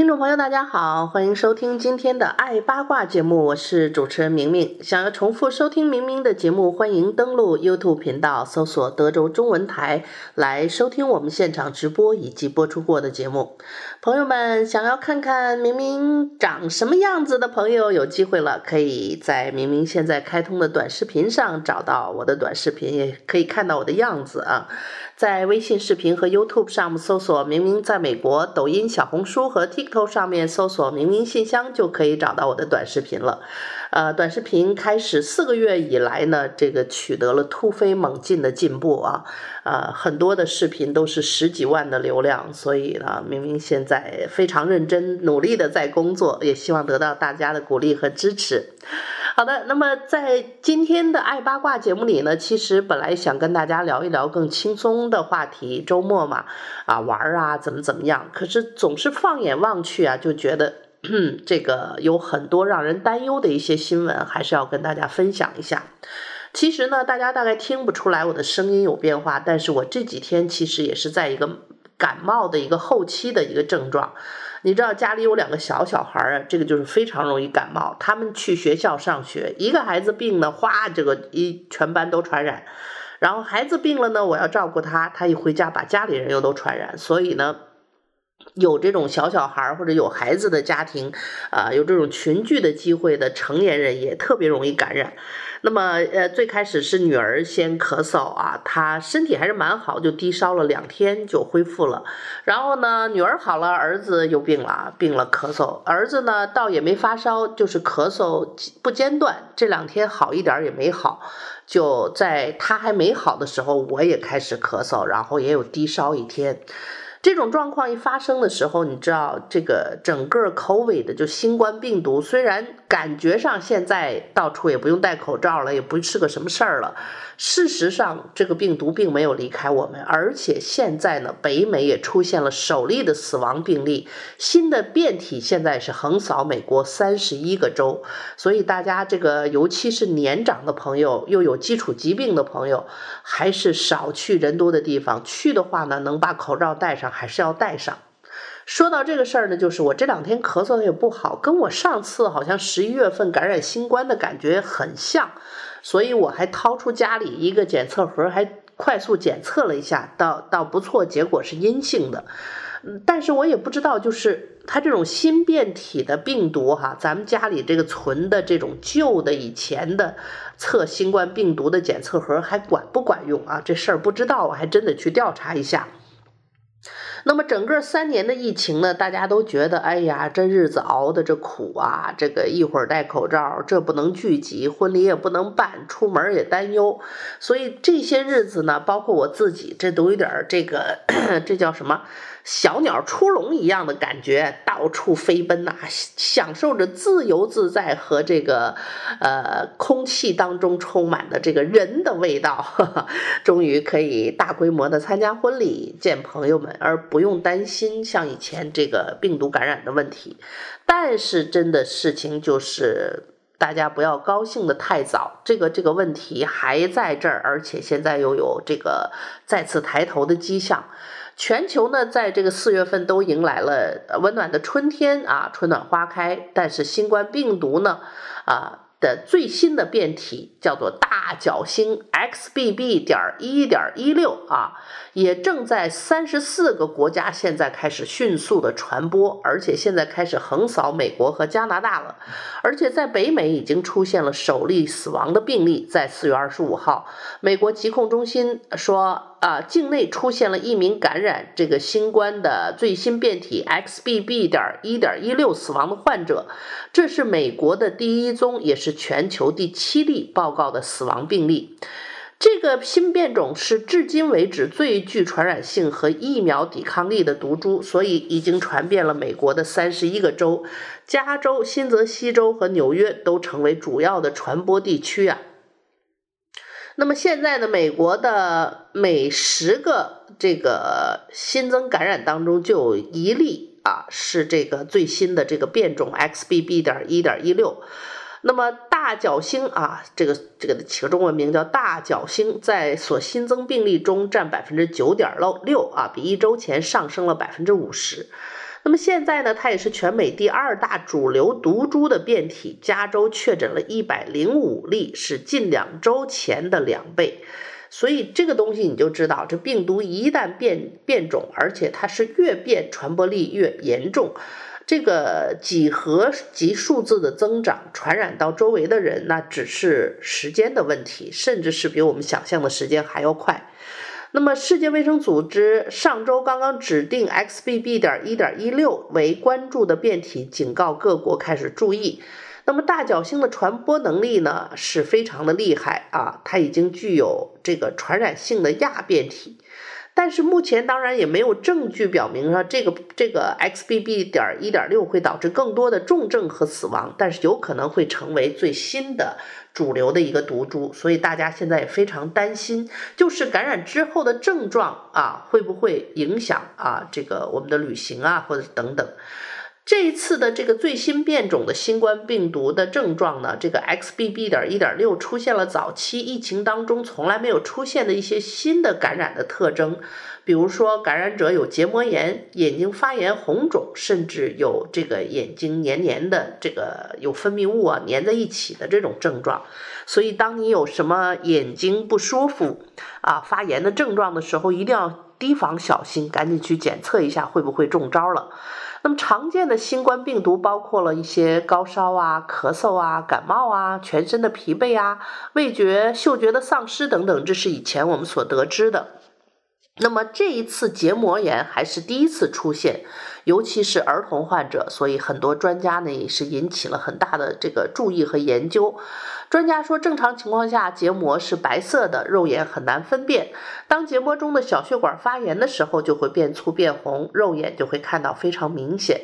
听众朋友，大家好，欢迎收听今天的《爱八卦》节目，我是主持人明明。想要重复收听明明的节目，欢迎登录 YouTube 频道，搜索德州中文台来收听我们现场直播以及播出过的节目。朋友们，想要看看明明长什么样子的朋友，有机会了，可以在明明现在开通的短视频上找到我的短视频，也可以看到我的样子啊。在微信视频和 YouTube 上搜索“明明在美国”，抖音、小红书和 T 头上面搜索“明明信箱”就可以找到我的短视频了。呃，短视频开始四个月以来呢，这个取得了突飞猛进的进步啊，呃，很多的视频都是十几万的流量，所以呢，明明现在非常认真努力的在工作，也希望得到大家的鼓励和支持。好的，那么在今天的爱八卦节目里呢，其实本来想跟大家聊一聊更轻松的话题，周末嘛，啊玩啊，怎么怎么样，可是总是放眼望去啊，就觉得 这个有很多让人担忧的一些新闻，还是要跟大家分享一下。其实呢，大家大概听不出来我的声音有变化，但是我这几天其实也是在一个感冒的一个后期的一个症状。你知道家里有两个小小孩儿，这个就是非常容易感冒。他们去学校上学，一个孩子病呢，哗，这个一全班都传染。然后孩子病了呢，我要照顾他，他一回家把家里人又都传染。所以呢，有这种小小孩或者有孩子的家庭，啊、有这种群聚的机会的成年人也特别容易感染。那么，呃，最开始是女儿先咳嗽啊，她身体还是蛮好，就低烧了两天就恢复了。然后呢，女儿好了，儿子又病了，病了咳嗽。儿子呢，倒也没发烧，就是咳嗽不间断，这两天好一点也没好。就在他还没好的时候，我也开始咳嗽，然后也有低烧一天。这种状况一发生的时候，你知道这个整个 COVID 的就新冠病毒，虽然感觉上现在到处也不用戴口罩了，也不是个什么事儿了。事实上，这个病毒并没有离开我们，而且现在呢，北美也出现了首例的死亡病例，新的变体现在是横扫美国三十一个州，所以大家这个尤其是年长的朋友，又有基础疾病的朋友，还是少去人多的地方，去的话呢，能把口罩戴上还是要带上。说到这个事儿呢，就是我这两天咳嗽也不好，跟我上次好像十一月份感染新冠的感觉很像。所以我还掏出家里一个检测盒，还快速检测了一下，倒倒不错，结果是阴性的。嗯，但是我也不知道，就是它这种新变体的病毒哈，咱们家里这个存的这种旧的以前的测新冠病毒的检测盒还管不管用啊？这事儿不知道，我还真得去调查一下。那么整个三年的疫情呢，大家都觉得，哎呀，这日子熬的这苦啊，这个一会儿戴口罩，这不能聚集，婚礼也不能办，出门也担忧，所以这些日子呢，包括我自己，这都有点这个，这叫什么？小鸟出笼一样的感觉，到处飞奔呐、享受着自由自在和这个呃空气当中充满的这个人的味道。呵呵，终于可以大规模的参加婚礼、见朋友们，而不用担心像以前这个病毒感染的问题。但是真的事情就是，大家不要高兴得太早，这个这个问题还在这儿，而且现在又有这个再次抬头的迹象。全球呢，在这个四月份都迎来了温暖的春天啊，春暖花开。但是新冠病毒呢，啊的最新的变体叫做大角星 XBB. 点一点一六啊，也正在三十四个国家现在开始迅速的传播，而且现在开始横扫美国和加拿大了。而且在北美已经出现了首例死亡的病例，在四月二十五号，美国疾控中心说。啊，境内出现了一名感染这个新冠的最新变体 XBB. 点一点一六死亡的患者，这是美国的第一宗，也是全球第七例报告的死亡病例。这个新变种是至今为止最具传染性和疫苗抵抗力的毒株，所以已经传遍了美国的三十一个州，加州、新泽西州和纽约都成为主要的传播地区啊。那么现在呢，美国的每十个这个新增感染当中就有一例啊是这个最新的这个变种 XBB. 点一点一六。那么大角星啊，这个这个起个中文名叫大角星，在所新增病例中占百分之九点六啊，比一周前上升了百分之五十。那么现在呢，它也是全美第二大主流毒株的变体。加州确诊了一百零五例，是近两周前的两倍。所以这个东西你就知道，这病毒一旦变变种，而且它是越变传播力越严重。这个几何级数字的增长，传染到周围的人，那只是时间的问题，甚至是比我们想象的时间还要快。那么，世界卫生组织上周刚刚指定 XBB. 点一点一六为关注的变体，警告各国开始注意。那么，大角星的传播能力呢，是非常的厉害啊，它已经具有这个传染性的亚变体。但是目前当然也没有证据表明说这个这个 XBB. 点一点六会导致更多的重症和死亡，但是有可能会成为最新的主流的一个毒株，所以大家现在也非常担心，就是感染之后的症状啊会不会影响啊这个我们的旅行啊或者等等。这一次的这个最新变种的新冠病毒的症状呢，这个 XBB. 点一点六出现了早期疫情当中从来没有出现的一些新的感染的特征，比如说感染者有结膜炎、眼睛发炎、红肿，甚至有这个眼睛黏黏的，这个有分泌物啊粘在一起的这种症状。所以，当你有什么眼睛不舒服啊、发炎的症状的时候，一定要提防小心，赶紧去检测一下会不会中招了。那么常见的新冠病毒包括了一些高烧啊、咳嗽啊、感冒啊、全身的疲惫啊、味觉、嗅觉的丧失等等，这是以前我们所得知的。那么这一次结膜炎还是第一次出现，尤其是儿童患者，所以很多专家呢也是引起了很大的这个注意和研究。专家说，正常情况下，结膜是白色的，肉眼很难分辨。当结膜中的小血管发炎的时候，就会变粗变红，肉眼就会看到非常明显。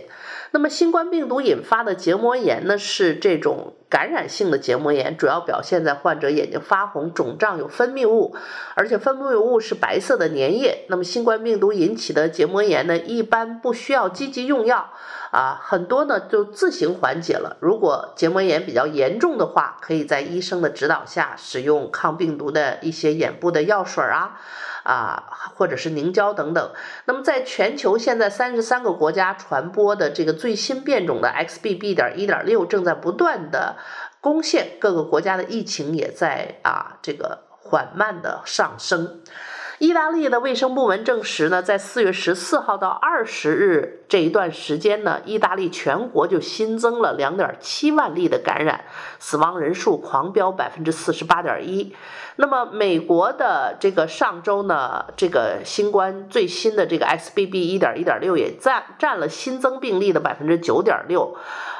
那么，新冠病毒引发的结膜炎呢，是这种感染性的结膜炎，主要表现在患者眼睛发红、肿胀、有分泌物，而且分泌物是白色的粘液。那么，新冠病毒引起的结膜炎呢，一般不需要积极用药。啊，很多呢就自行缓解了。如果结膜炎比较严重的话，可以在医生的指导下使用抗病毒的一些眼部的药水啊，啊，或者是凝胶等等。那么，在全球现在三十三个国家传播的这个最新变种的 XBB. 点一点六正在不断的攻陷，各个国家的疫情也在啊这个缓慢的上升。意大利的卫生部门证实呢，在四月十四号到二十日这一段时间呢，意大利全国就新增了两点七万例的感染，死亡人数狂飙百分之四十八点一。那么美国的这个上周呢，这个新冠最新的这个 XBB 一点一点六也占占了新增病例的百分之九点六。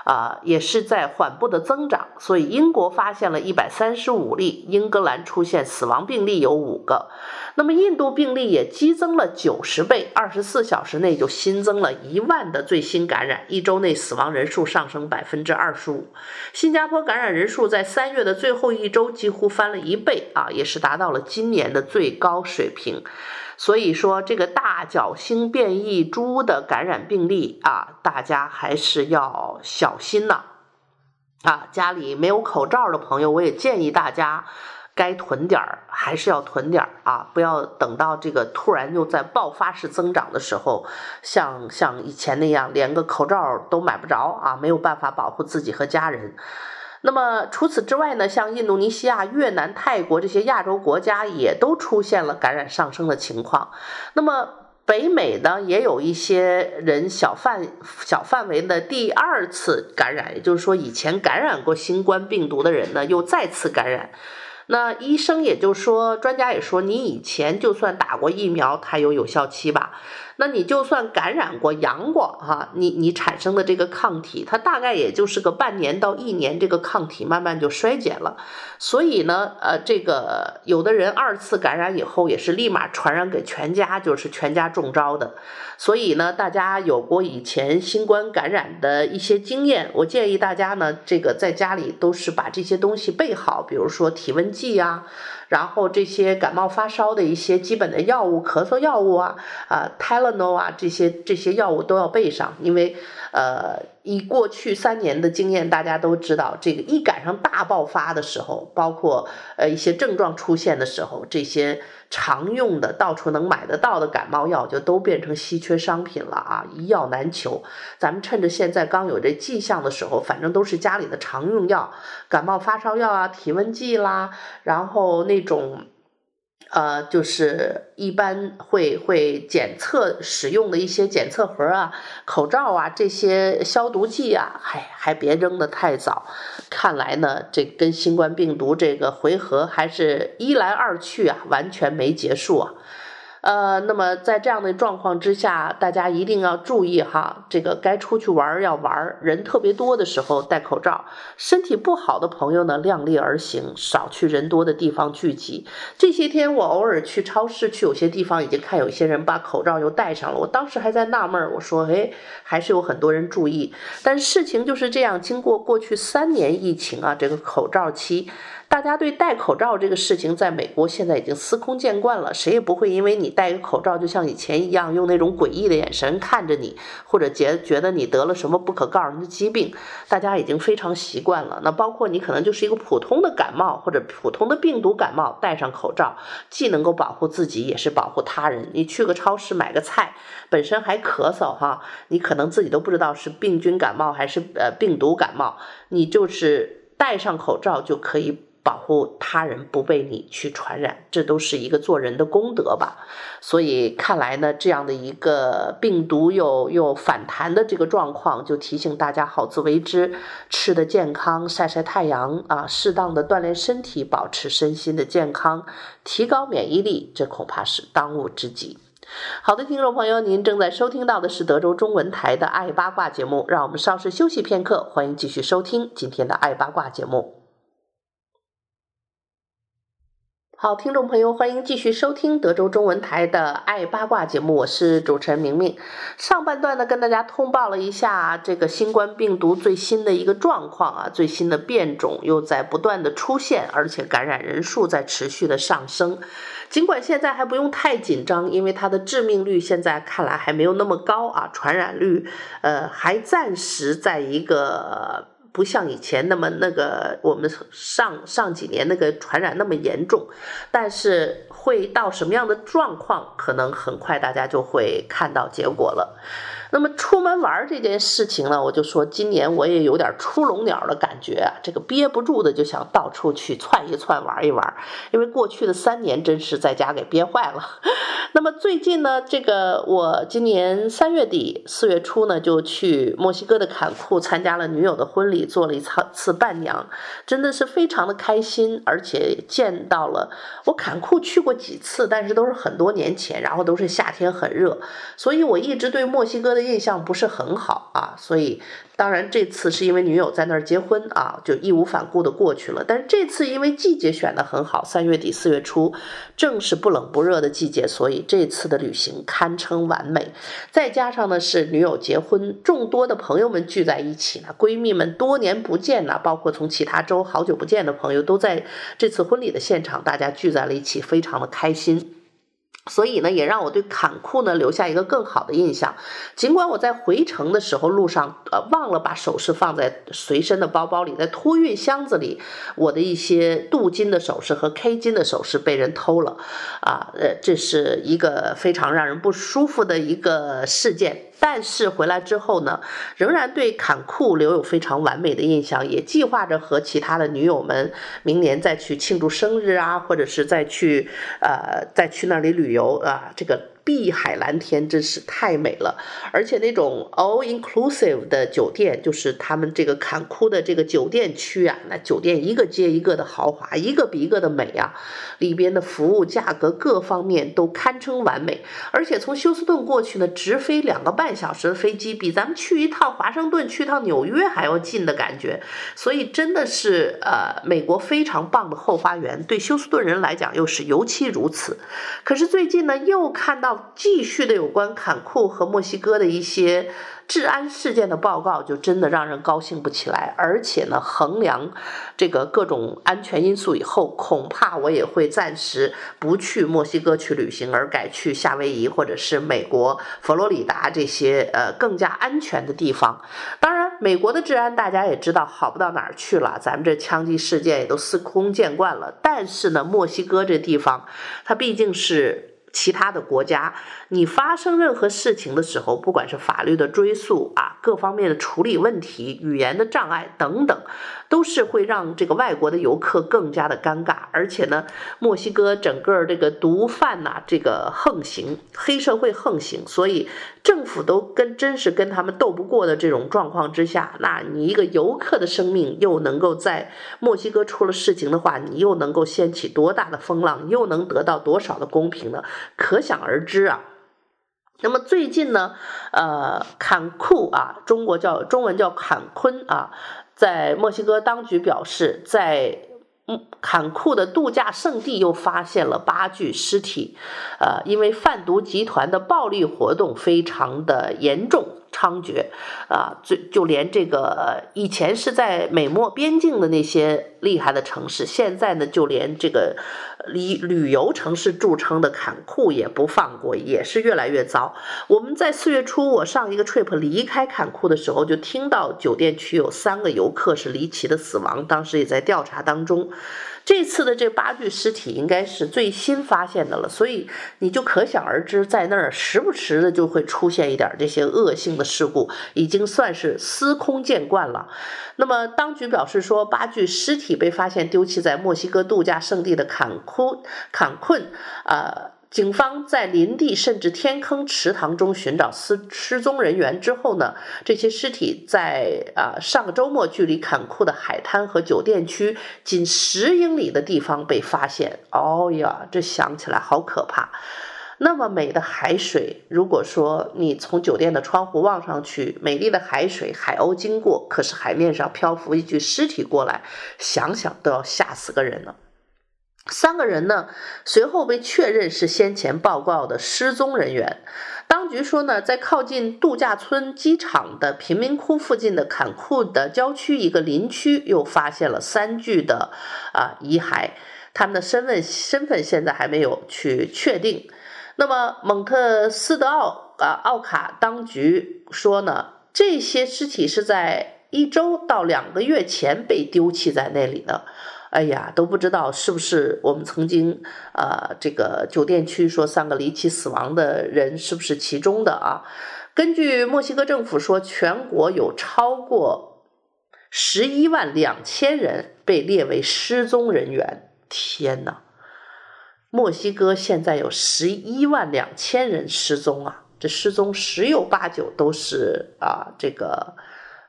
啊，也是在缓步的增长，所以英国发现了一百三十五例，英格兰出现死亡病例有五个，那么印度病例也激增了九十倍，二十四小时内就新增了一万的最新感染，一周内死亡人数上升百分之二十五，新加坡感染人数在三月的最后一周几乎翻了一倍啊，也是达到了今年的最高水平。所以说，这个大角星变异株的感染病例啊，大家还是要小心呐。啊，家里没有口罩的朋友，我也建议大家该囤点儿，还是要囤点儿啊，不要等到这个突然又在爆发式增长的时候，像像以前那样，连个口罩都买不着啊，没有办法保护自己和家人。那么除此之外呢，像印度尼西亚、越南、泰国这些亚洲国家也都出现了感染上升的情况。那么北美呢，也有一些人小范小范围的第二次感染，也就是说以前感染过新冠病毒的人呢，又再次感染。那医生也就说，专家也说，你以前就算打过疫苗，它有有效期吧？那你就算感染过、阳过哈，你你产生的这个抗体，它大概也就是个半年到一年，这个抗体慢慢就衰减了。所以呢，呃，这个有的人二次感染以后也是立马传染给全家，就是全家中招的。所以呢，大家有过以前新冠感染的一些经验，我建议大家呢，这个在家里都是把这些东西备好，比如说体温计啊，然后这些感冒发烧的一些基本的药物，咳嗽药物啊，啊泰诺啊，这些这些药物都要备上，因为呃，以过去三年的经验，大家都知道，这个一赶上大爆发的时候，包括呃一些症状出现的时候，这些。常用的到处能买得到的感冒药就都变成稀缺商品了啊，一药难求。咱们趁着现在刚有这迹象的时候，反正都是家里的常用药，感冒发烧药啊，体温计啦，然后那种。呃，就是一般会会检测使用的一些检测盒啊、口罩啊这些消毒剂啊，还还别扔得太早。看来呢，这跟新冠病毒这个回合还是一来二去啊，完全没结束啊。呃，那么在这样的状况之下，大家一定要注意哈，这个该出去玩要玩，人特别多的时候戴口罩。身体不好的朋友呢，量力而行，少去人多的地方聚集。这些天我偶尔去超市，去有些地方已经看有些人把口罩又戴上了。我当时还在纳闷，我说，哎，还是有很多人注意。但事情就是这样，经过过去三年疫情啊，这个口罩期。大家对戴口罩这个事情，在美国现在已经司空见惯了，谁也不会因为你戴个口罩，就像以前一样，用那种诡异的眼神看着你，或者觉觉得你得了什么不可告人的疾病。大家已经非常习惯了。那包括你可能就是一个普通的感冒或者普通的病毒感冒，戴上口罩，既能够保护自己，也是保护他人。你去个超市买个菜，本身还咳嗽哈，你可能自己都不知道是病菌感冒还是呃病毒感冒，你就是戴上口罩就可以。保护他人不被你去传染，这都是一个做人的功德吧。所以看来呢，这样的一个病毒又又反弹的这个状况，就提醒大家好自为之，吃得健康，晒晒太阳啊，适当的锻炼身体，保持身心的健康，提高免疫力，这恐怕是当务之急。好的，听众朋友，您正在收听到的是德州中文台的《爱八卦》节目，让我们稍事休息片刻，欢迎继续收听今天的《爱八卦》节目。好，听众朋友，欢迎继续收听德州中文台的《爱八卦》节目，我是主持人明明。上半段呢，跟大家通报了一下这个新冠病毒最新的一个状况啊，最新的变种又在不断的出现，而且感染人数在持续的上升。尽管现在还不用太紧张，因为它的致命率现在看来还没有那么高啊，传染率呃还暂时在一个。不像以前那么那个，我们上上几年那个传染那么严重，但是会到什么样的状况，可能很快大家就会看到结果了。那么出门玩这件事情呢，我就说今年我也有点出笼鸟的感觉，这个憋不住的就想到处去窜一窜玩一玩，因为过去的三年真是在家给憋坏了。那么最近呢，这个我今年三月底四月初呢，就去墨西哥的坎库参加了女友的婚礼，做了一次伴娘，真的是非常的开心，而且见到了我坎库去过几次，但是都是很多年前，然后都是夏天很热，所以我一直对墨西哥的印象不是很好啊，所以当然这次是因为女友在那儿结婚啊，就义无反顾的过去了。但是这次因为季节选得很好，三月底四月初，正是不冷不热的季节，所以这次的旅行堪称完美。再加上呢是女友结婚，众多的朋友们聚在一起呢，闺蜜们多年不见呢，包括从其他州好久不见的朋友都在这次婚礼的现场，大家聚在了一起，非常的开心。所以呢，也让我对坎库呢留下一个更好的印象。尽管我在回程的时候路上呃忘了把首饰放在随身的包包里，在托运箱子里，我的一些镀金的首饰和 K 金的首饰被人偷了，啊，呃，这是一个非常让人不舒服的一个事件。但是回来之后呢，仍然对坎库留有非常完美的印象，也计划着和其他的女友们明年再去庆祝生日啊，或者是再去呃再去那里旅游啊，这个。碧海蓝天，真是太美了。而且那种 all inclusive 的酒店，就是他们这个坎库的这个酒店区啊，那酒店一个接一个的豪华，一个比一个的美啊，里边的服务、价格各方面都堪称完美。而且从休斯顿过去呢，直飞两个半小时的飞机，比咱们去一趟华盛顿、去趟纽约还要近的感觉。所以真的是呃，美国非常棒的后花园，对休斯顿人来讲又是尤其如此。可是最近呢，又看到继续的有关坎库和墨西哥的一些。治安事件的报告就真的让人高兴不起来，而且呢，衡量这个各种安全因素以后，恐怕我也会暂时不去墨西哥去旅行，而改去夏威夷或者是美国佛罗里达这些呃更加安全的地方。当然，美国的治安大家也知道好不到哪儿去了，咱们这枪击事件也都司空见惯了。但是呢，墨西哥这地方，它毕竟是。其他的国家，你发生任何事情的时候，不管是法律的追溯啊，各方面的处理问题、语言的障碍等等，都是会让这个外国的游客更加的尴尬。而且呢，墨西哥整个这个毒贩呐，这个横行，黑社会横行，所以政府都跟真是跟他们斗不过的这种状况之下，那你一个游客的生命又能够在墨西哥出了事情的话，你又能够掀起多大的风浪，又能得到多少的公平呢？可想而知啊。那么最近呢，呃，坎库啊，中国叫中文叫坎昆啊，在墨西哥当局表示，在坎库的度假胜地又发现了八具尸体，呃，因为贩毒集团的暴力活动非常的严重。猖獗啊，就就连这个以前是在美墨边境的那些厉害的城市，现在呢，就连这个以旅游城市著称的坎库也不放过，也是越来越糟。我们在四月初，我上一个 trip 离开坎库的时候，就听到酒店区有三个游客是离奇的死亡，当时也在调查当中。这次的这八具尸体应该是最新发现的了，所以你就可想而知，在那儿时不时的就会出现一点这些恶性的事故，已经算是司空见惯了。那么当局表示说，八具尸体被发现丢弃在墨西哥度假胜地的坎库坎昆，啊。警方在林地甚至天坑池塘中寻找失失踪人员之后呢，这些尸体在啊上个周末距离坎库的海滩和酒店区仅十英里的地方被发现。哦呀，这想起来好可怕！那么美的海水，如果说你从酒店的窗户望上去，美丽的海水，海鸥经过，可是海面上漂浮一具尸体过来，想想都要吓死个人了。三个人呢，随后被确认是先前报告的失踪人员。当局说呢，在靠近度假村机场的贫民窟附近的坎库的郊区一个林区，又发现了三具的啊遗骸，他们的身份身份现在还没有去确定。那么蒙特斯德奥啊奥卡当局说呢，这些尸体是在一周到两个月前被丢弃在那里的。哎呀，都不知道是不是我们曾经呃，这个酒店区说三个离奇死亡的人是不是其中的啊？根据墨西哥政府说，全国有超过十一万两千人被列为失踪人员。天哪，墨西哥现在有十一万两千人失踪啊！这失踪十有八九都是啊，这个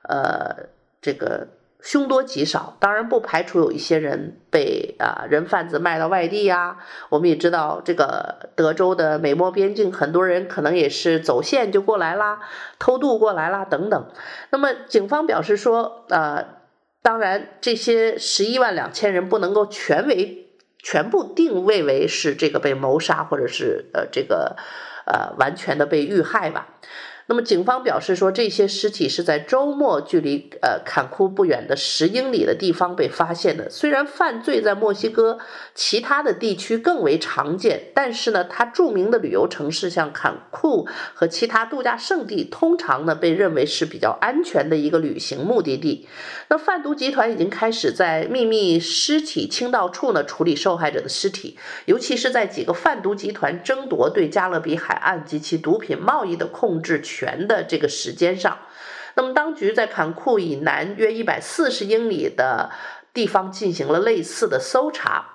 呃，这个。凶多吉少，当然不排除有一些人被啊人贩子卖到外地呀。我们也知道，这个德州的美墨边境，很多人可能也是走线就过来啦，偷渡过来啦等等。那么警方表示说，呃，当然这些十一万两千人不能够全为全部定位为是这个被谋杀，或者是呃这个呃完全的被遇害吧。那么，警方表示说，这些尸体是在周末距离呃坎库不远的十英里的地方被发现的。虽然犯罪在墨西哥其他的地区更为常见，但是呢，它著名的旅游城市像坎库和其他度假胜地，通常呢被认为是比较安全的一个旅行目的地。那贩毒集团已经开始在秘密尸体倾倒处呢处理受害者的尸体，尤其是在几个贩毒集团争夺对加勒比海岸及其毒品贸易的控制全的这个时间上，那么当局在坎库以南约一百四十英里的地方进行了类似的搜查。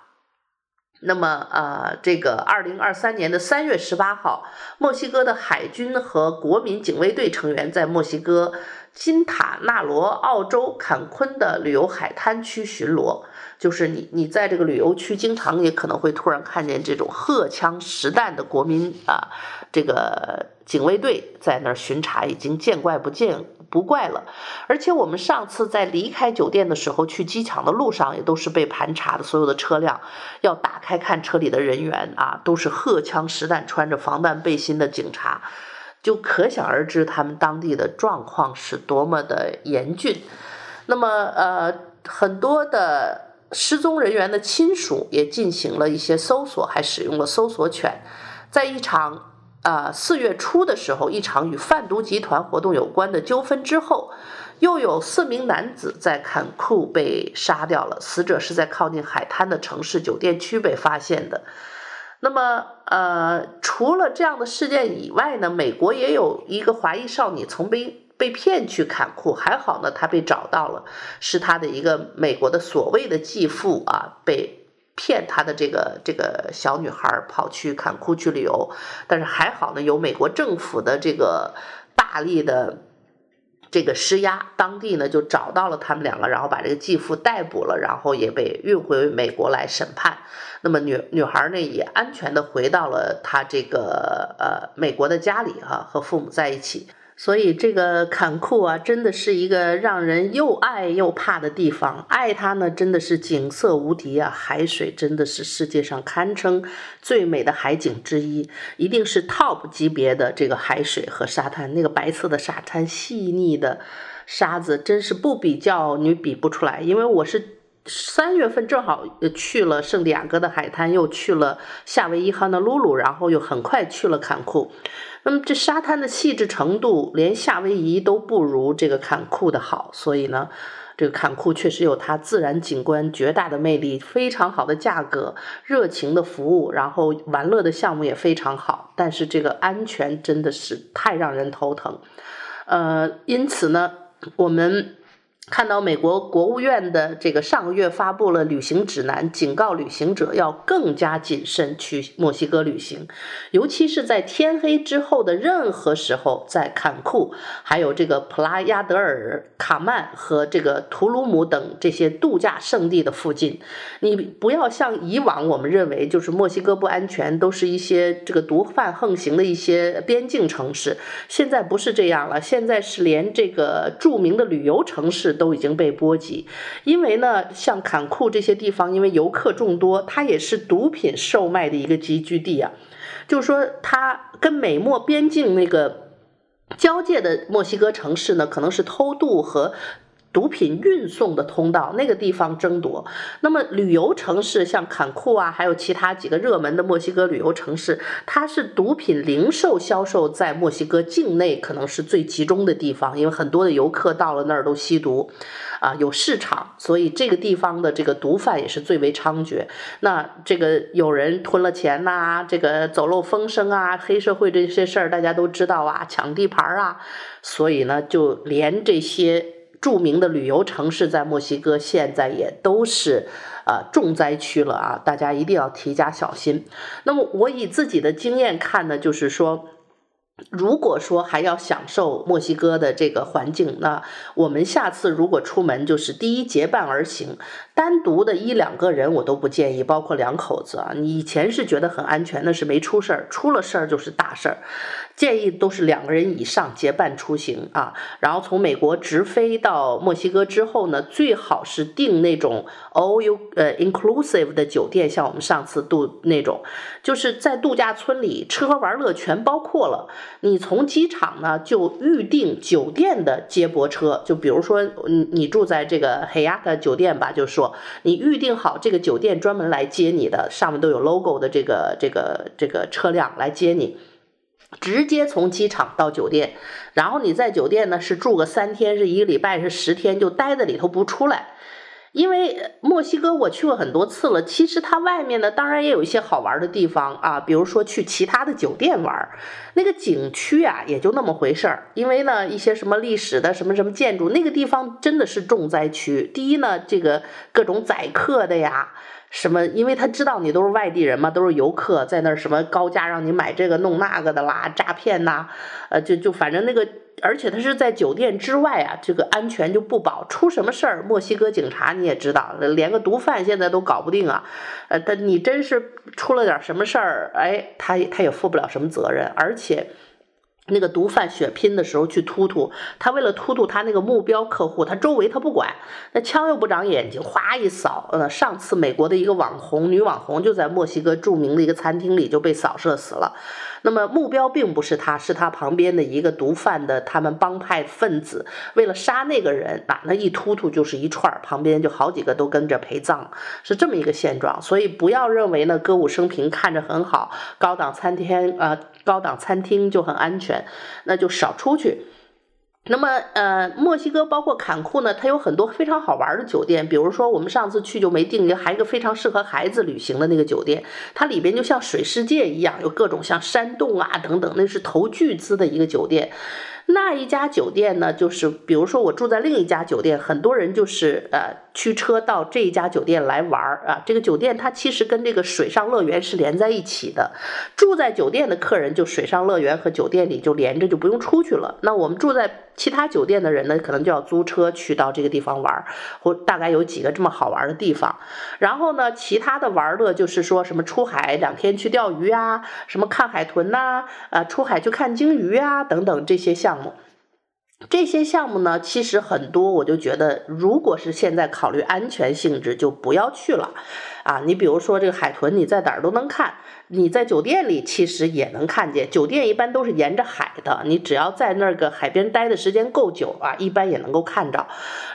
那么，呃，这个二零二三年的三月十八号，墨西哥的海军和国民警卫队成员在墨西哥金塔纳罗澳洲坎昆的旅游海滩区巡逻。就是你，你在这个旅游区，经常也可能会突然看见这种荷枪实弹的国民啊，这个警卫队在那儿巡查，已经见怪不见不怪了。而且我们上次在离开酒店的时候，去机场的路上也都是被盘查的，所有的车辆要打开看车里的人员啊，都是荷枪实弹、穿着防弹背心的警察，就可想而知他们当地的状况是多么的严峻。那么，呃，很多的。失踪人员的亲属也进行了一些搜索，还使用了搜索犬。在一场啊四月初的时候，一场与贩毒集团活动有关的纠纷之后，又有四名男子在坎库被杀掉了。死者是在靠近海滩的城市酒店区被发现的。那么，呃，除了这样的事件以外呢，美国也有一个华裔少女从被。被骗去坎库，还好呢，她被找到了，是他的一个美国的所谓的继父啊，被骗他的这个这个小女孩跑去坎库去旅游，但是还好呢，有美国政府的这个大力的这个施压，当地呢就找到了他们两个，然后把这个继父逮捕了，然后也被运回美国来审判。那么女女孩呢也安全的回到了她这个呃美国的家里哈、和父母在一起。所以这个坎库啊，真的是一个让人又爱又怕的地方。爱它呢，真的是景色无敌啊，海水真的是世界上堪称最美的海景之一，一定是 top 级别的这个海水和沙滩。那个白色的沙滩，细腻的沙子，真是不比较你比不出来。因为我是三月份正好去了圣地亚哥的海滩，又去了夏威夷哈纳鲁鲁，然后又很快去了坎库。那么这沙滩的细致程度，连夏威夷都不如这个坎库的好，所以呢，这个坎库确实有它自然景观绝大的魅力，非常好的价格，热情的服务，然后玩乐的项目也非常好，但是这个安全真的是太让人头疼，呃，因此呢，我们。看到美国国务院的这个上个月发布了旅行指南，警告旅行者要更加谨慎去墨西哥旅行，尤其是在天黑之后的任何时候，在坎库、还有这个普拉亚德尔卡曼和这个图卢姆等这些度假胜地的附近，你不要像以往我们认为就是墨西哥不安全，都是一些这个毒贩横行的一些边境城市，现在不是这样了，现在是连这个著名的旅游城市。都已经被波及，因为呢，像坎库这些地方，因为游客众多，它也是毒品售卖的一个集聚地啊。就是说，它跟美墨边境那个交界的墨西哥城市呢，可能是偷渡和。毒品运送的通道，那个地方争夺。那么旅游城市像坎库啊，还有其他几个热门的墨西哥旅游城市，它是毒品零售销售在墨西哥境内可能是最集中的地方，因为很多的游客到了那儿都吸毒，啊，有市场，所以这个地方的这个毒贩也是最为猖獗。那这个有人吞了钱呐、这个走漏风声啊，黑社会这些事儿大家都知道啊，抢地盘啊，所以呢，就连这些。著名的旅游城市在墨西哥现在也都是呃重灾区了啊，大家一定要提加小心。那么我以自己的经验看呢，就是说。如果说还要享受墨西哥的这个环境，那我们下次如果出门，就是第一结伴而行，单独的一两个人我都不建议，包括两口子啊。你以前是觉得很安全，那是没出事儿，出了事儿就是大事儿。建议都是两个人以上结伴出行啊。然后从美国直飞到墨西哥之后呢，最好是订那种 all you 呃 inclusive 的酒店，像我们上次度那种，就是在度假村里吃喝玩乐全包括了。你从机场呢就预定酒店的接驳车，就比如说你你住在这个 Hyatt 酒店吧，就说你预定好这个酒店专门来接你的，上面都有 logo 的这个这个这个车辆来接你，直接从机场到酒店，然后你在酒店呢是住个三天，是一个礼拜，是十天，就待在里头不出来。因为墨西哥我去过很多次了，其实它外面呢，当然也有一些好玩的地方啊，比如说去其他的酒店玩，那个景区啊也就那么回事儿。因为呢，一些什么历史的什么什么建筑，那个地方真的是重灾区。第一呢，这个各种宰客的呀，什么，因为他知道你都是外地人嘛，都是游客，在那儿什么高价让你买这个弄那个的啦，诈骗呐，呃，就就反正那个。而且他是在酒店之外啊，这个安全就不保，出什么事儿，墨西哥警察你也知道，连个毒贩现在都搞不定啊，呃，他你真是出了点什么事儿，哎，他他也负不了什么责任，而且。那个毒贩血拼的时候去突突，他为了突突他那个目标客户，他周围他不管，那枪又不长眼睛，哗一扫，呃，上次美国的一个网红女网红就在墨西哥著名的一个餐厅里就被扫射死了。那么目标并不是他，是他旁边的一个毒贩的他们帮派分子，为了杀那个人，啊，那一突突就是一串，旁边就好几个都跟着陪葬，是这么一个现状。所以不要认为呢歌舞升平看着很好，高档餐厅啊。呃高档餐厅就很安全，那就少出去。那么，呃，墨西哥包括坎库呢，它有很多非常好玩的酒店，比如说我们上次去就没定一个，还一个非常适合孩子旅行的那个酒店，它里边就像水世界一样，有各种像山洞啊等等，那是投巨资的一个酒店。那一家酒店呢，就是比如说我住在另一家酒店，很多人就是呃驱车到这一家酒店来玩儿啊。这个酒店它其实跟这个水上乐园是连在一起的，住在酒店的客人就水上乐园和酒店里就连着，就不用出去了。那我们住在其他酒店的人呢，可能就要租车去到这个地方玩儿，或大概有几个这么好玩的地方。然后呢，其他的玩乐就是说什么出海两天去钓鱼啊，什么看海豚呐，啊，呃，出海去看鲸鱼啊等等这些项目。这些项目呢，其实很多，我就觉得，如果是现在考虑安全性质，就不要去了。啊，你比如说这个海豚，你在哪儿都能看。你在酒店里其实也能看见，酒店一般都是沿着海的，你只要在那个海边待的时间够久啊，一般也能够看着。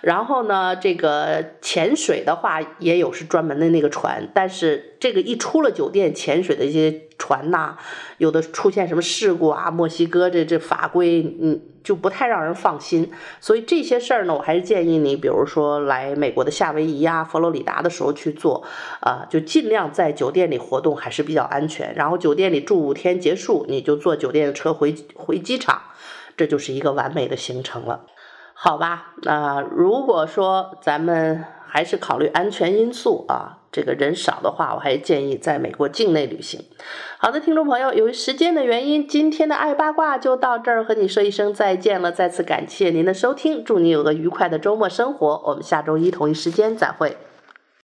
然后呢，这个潜水的话也有是专门的那个船，但是这个一出了酒店，潜水的一些船呐，有的出现什么事故啊，墨西哥这这法规，嗯，就不太让人放心。所以这些事儿呢，我还是建议你，比如说来美国的夏威夷呀、佛罗里达的时候去做，啊，就尽量在酒店里活动还是比较安全。然后酒店里住五天结束，你就坐酒店的车回回机场，这就是一个完美的行程了，好吧？那、如果说咱们还是考虑安全因素啊，这个人少的话，我还建议在美国境内旅行。好的，听众朋友，由于时间的原因，今天的爱八卦就到这儿，和你说一声再见了。再次感谢您的收听，祝你有个愉快的周末生活。我们下周一同一时间再会。